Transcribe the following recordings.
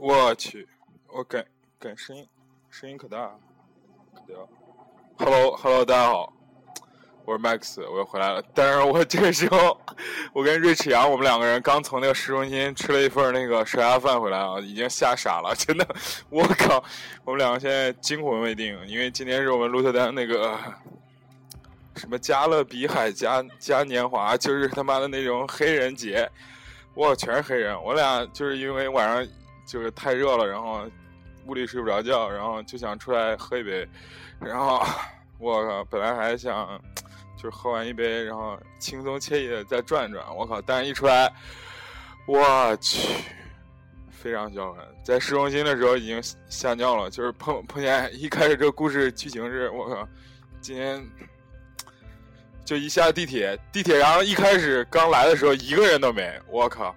我去，我改改声音，声音可大，可屌。Hello，Hello，大家好，我是 Max，我又回来了。但是我这个时候，我跟瑞齿阳，我们两个人刚从那个市中心吃了一份那个蛇鸭饭回来啊，已经吓傻了，真的，我靠，我们两个现在惊魂未定，因为今天是我们鹿特丹那个什么加勒比海加嘉年华，就是他妈的那种黑人节，哇，全是黑人，我俩就是因为晚上就是太热了，然后屋里睡不着觉，然后就想出来喝一杯。然后我靠，本来还想就是喝完一杯，然后轻松惬意的再转转。我靠，但是一出来，我去，非常销魂。在市中心的时候已经吓尿了，就是碰碰见一开始这个故事剧情是，我靠，今天就一下地铁，地铁然后一开始刚来的时候一个人都没，我靠，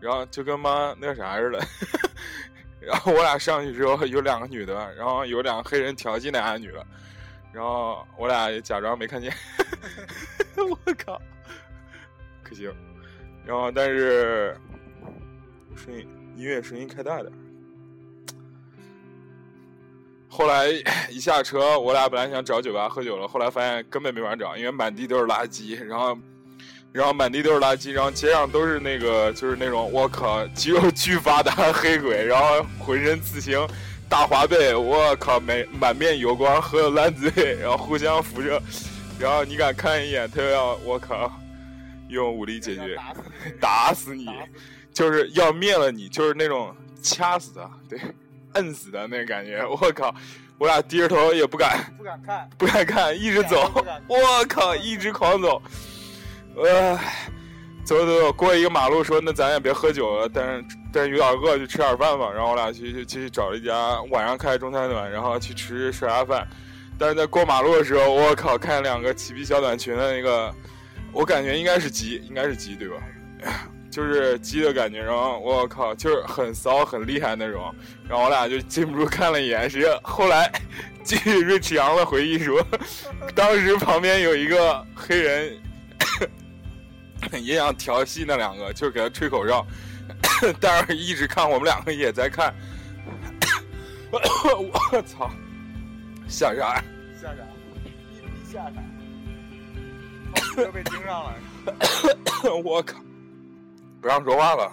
然后就跟妈那啥似的。然后我俩上去之后，有两个女的，然后有两个黑人调戏那俩女的，然后我俩也假装没看见。我靠，可行。然后但是声音音乐声音开大点。后来一下车，我俩本来想找酒吧喝酒了，后来发现根本没法找，因为满地都是垃圾，然后。然后满地都是垃圾，然后街上都是那个，就是那种我靠，肌肉巨发达黑鬼，然后浑身刺青，大花背，我靠，满满面油光，喝的烂醉，然后互相扶着，然后你敢看一眼，他就要我靠，用武力解决，打死你，就是要灭了你，就是那种掐死的，对，摁死的那感觉，我靠，我俩低着头也不敢，不敢看，不敢看，一直走，我靠，一直狂走。呃，走走走，过一个马路，说那咱也别喝酒了，但是但是有点饿，就吃点饭吧。然后我俩去去去找一家晚上开的中餐馆，然后去吃涮鸭饭。但是在过马路的时候，我靠，看两个齐臂小短裙的那个，我感觉应该是鸡，应该是鸡对吧？就是鸡的感觉。然后我靠，就是很骚很厉害那种。然后我俩就禁不住看了一眼。实际上后来，据瑞驰阳的回忆说，当时旁边有一个黑人。也想调戏那两个，就是给他吹口哨，但是一直看我们两个也在看。我操！吓啥？吓啥？一逼吓啥？又被盯上了。我靠！不让说话了。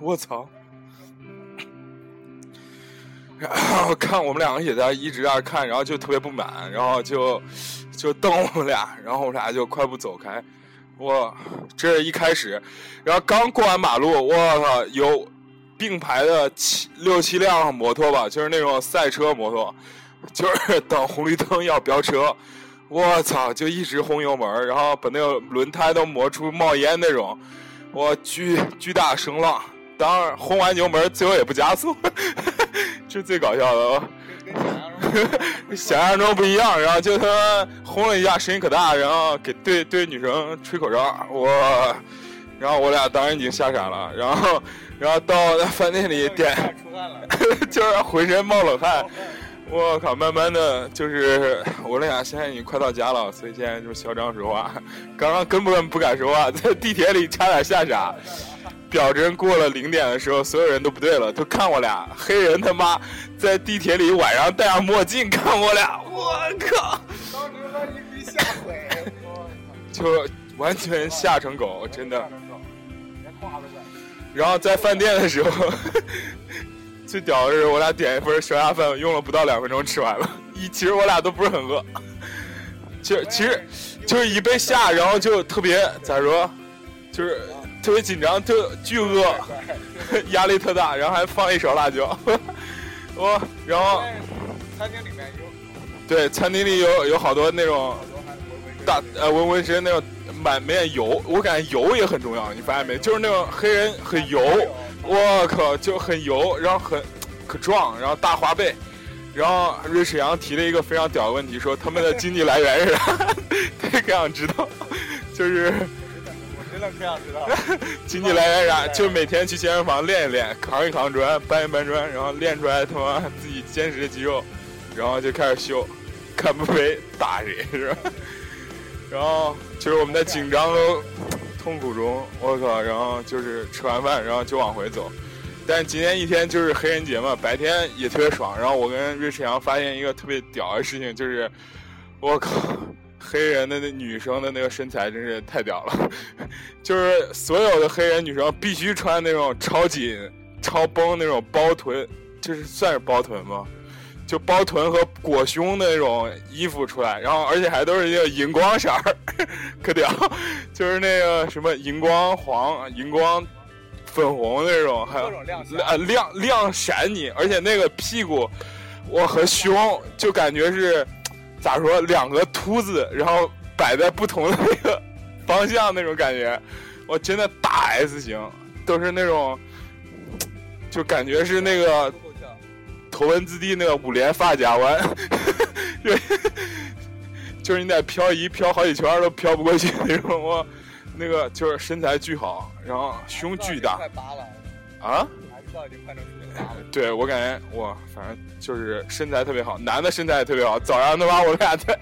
我操！然 后看我们两个也在一直在看，然后就特别不满，然后就就瞪我们俩，然后我们俩就快步走开。我这是一开始，然后刚过完马路，我操，有并排的七六七辆摩托吧，就是那种赛车摩托，就是等红绿灯要飙车，我操，就一直轰油门，然后把那个轮胎都磨出冒烟那种，我巨巨大声浪，当然轰完油门最后也不加速，这是最搞笑的。想象中不一样，然后就他轰了一下，声音可大，然后给对对女生吹口哨，我，然后我俩当然已经吓傻了，然后，然后到饭店里点，就是浑身冒冷汗，我靠，慢慢的就是我俩现在已经快到家了，所以现在就是嚣张说话，刚刚根本不敢说话，在地铁里差点吓傻。表针过了零点的时候，所有人都不对了，都看我俩。黑人他妈在地铁里晚上戴上墨镜看我俩，我靠！当时把你给吓毁，就完全吓成狗，真的。然后在饭店的时候，最屌的是我俩点一份小鸭饭，用了不到两分钟吃完了。一其实我俩都不是很饿，其实其实就是一被吓，然后就特别咋说，就是。特别紧张，就巨饿，压力特大，然后还放一勺辣椒。我，然后餐厅里面有，对，餐厅里有有好多那种大呃纹纹身那种满面油，我感觉油也很重要，你发现没？就是那种黑人很油，我靠，就很油，然后很可壮，然后大花背，然后瑞士阳提了一个非常屌的问题，说他们的经济来源是啥？他可想知道，就是。经济来源啥？就每天去健身房练一练，扛一扛砖，搬一搬砖，然后练出来他妈自己坚实的肌肉，然后就开始秀，看不没打谁是吧？然后就是我们在紧张、痛苦中，我靠！然后就是吃完饭，然后就往回走，但今天一天就是黑人节嘛，白天也特别爽。然后我跟瑞士阳发现一个特别屌的事情，就是我靠，黑人的那女生的那个身材真是太屌了，就是所有的黑人女生必须穿那种超紧、超绷那种包臀，就是算是包臀吗？就包臀和裹胸的那种衣服出来，然后而且还都是那个荧光色儿，可屌，就是那个什么荧光黄、荧光粉红那种，还有啊亮亮闪你，而且那个屁股，我和胸就感觉是咋说两个秃子，然后摆在不同的那个方向那种感觉，我真的大 S 型，都是那种，就感觉是那个。头文字 D 那个五连发夹弯，对，就是你得漂移漂好几圈都漂不过去那种。我那个就是身材巨好，然后胸巨大。啊？对，我感觉我反正就是身材特别好，男的身材也特别好。早上他妈我们俩在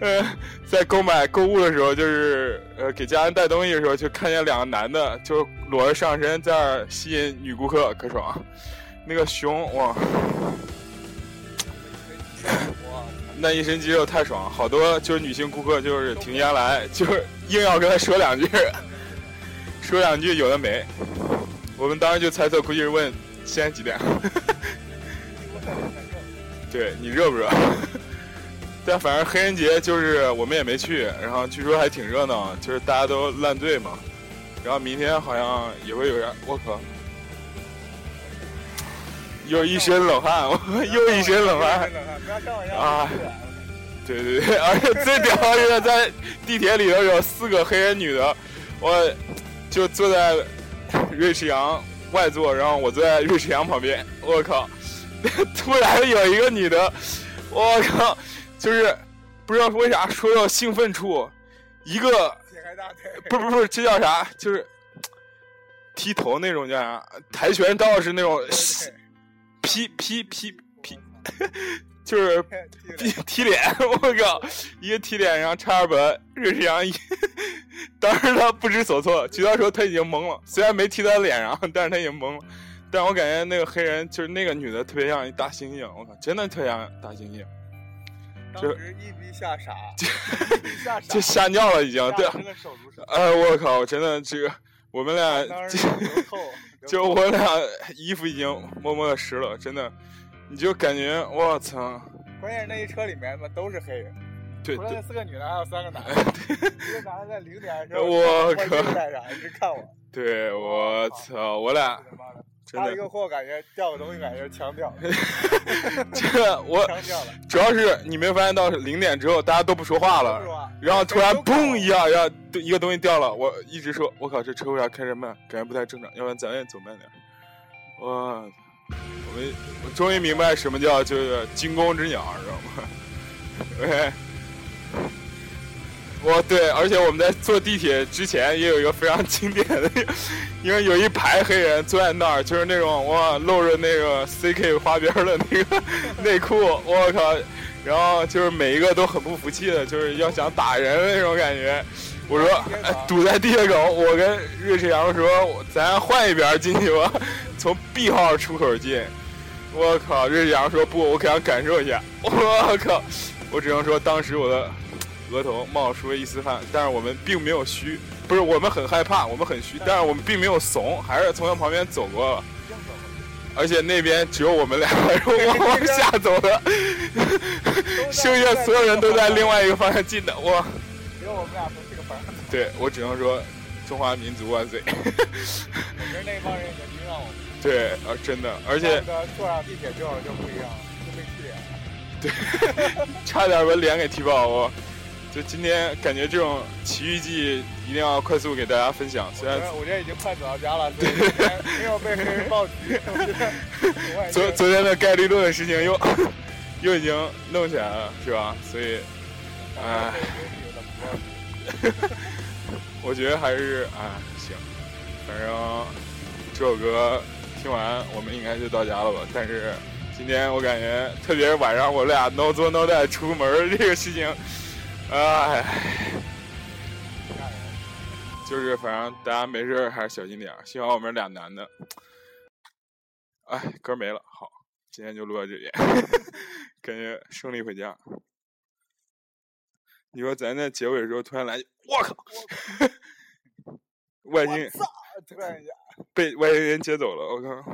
呃在购买购物的时候，就是呃给家人带东西的时候，就看见两个男的就裸着上身在那吸引女顾客，可爽。那个胸哇，那一身肌肉太爽，好多就是女性顾客就是停下来，就是硬要跟他说两句，说两句有的没。我们当时就猜测，估计是问现在几点。对你热不热？但反正黑人节就是我们也没去，然后据说还挺热闹，就是大家都烂醉嘛。然后明天好像也会有人，我靠。又一身冷汗，又一身冷汗啊！对对对，而且最屌的是在地铁里头有四个黑人女的，我就坐在瑞士羊外座，然后我坐在瑞士羊旁边。我靠！突然有一个女的，我靠，就是不知道为啥说到兴奋处，一个不不不，这叫啥？就是踢头那种叫啥？跆拳道是那种。劈劈劈劈，就是踢踢脸，我靠，一个踢脸，然后差点把瑞士羊一，当时他不知所措，其他时候他已经懵了，虽然没踢他脸上，但是他已经懵了。但我感觉那个黑人就是那个女的特别像一大猩猩，我靠，真的特像大猩猩。当时一逼吓傻，就吓尿了已经，对。哎，我靠，真的这个我们俩。就我俩衣服已经默默的湿了，真的，你就感觉我操！关键是那一车里面嘛都是黑人，对，除了那四个女的，还有三个男的。一个男的在零点的时候，我靠？一直看我。对，我操，我俩。他一个货感觉掉个东西，感觉强掉。这我主要是你没发现到零点之后大家都不说话了，然后突然嘣一下，然后一个东西掉了。我一直说，我靠，这车为啥开这么慢？感觉不太正常，要不然咱也走慢点。哇，我们我终于明白什么叫就是惊弓之鸟，知道吗？喂。我对，而且我们在坐地铁之前也有一个非常经典的，因为有一排黑人坐在那儿，就是那种哇露着那个 CK 花边的那个 内裤，我靠，然后就是每一个都很不服气的，就是要想打人的那种感觉。我说堵在地铁口，我跟瑞士阳说，咱换一边进去吧，从 B 号出口进。我靠，瑞士阳说不，我想感受一下。我靠，我只能说当时我的。额头冒出了一丝汗，但是我们并没有虚，不是我们很害怕，我们很虚，但是我们并没有怂，还是从他旁边走过了，而且那边只有我们两个人往往下走的，剩下所有人都在另外一个方向进的，我只有我们俩从这个方向。对我只能说，中华民族万岁！我觉得那帮人已经盯上我们。对，啊，真的，而且坐上地铁之后就不一样了，就被踢脸了。对，差点把脸给踢爆我。就今天感觉这种奇遇记一定要快速给大家分享。虽然我今天已经快走到家了，对，没有被黑人暴击。昨昨天的概率论的事情又 又已经弄起来了，是吧？所以，哎，我觉得还是哎行，反正这首歌听完我们应该就到家了吧。但是今天我感觉，特别是晚上我俩 no 做 no 带出门这个事情。哎，就是反正大家没事还是小心点幸好我们俩男的。哎，歌没了，好，今天就录到这里，感觉胜利回家。你说咱在结尾的时候突然来，我靠，外星人！突然一下。被外星人接走了，我靠。